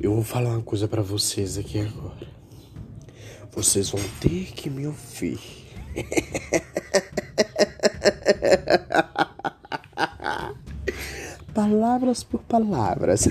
Eu vou falar uma coisa para vocês aqui agora. Vocês vão ter que me ouvir. palavras por palavras.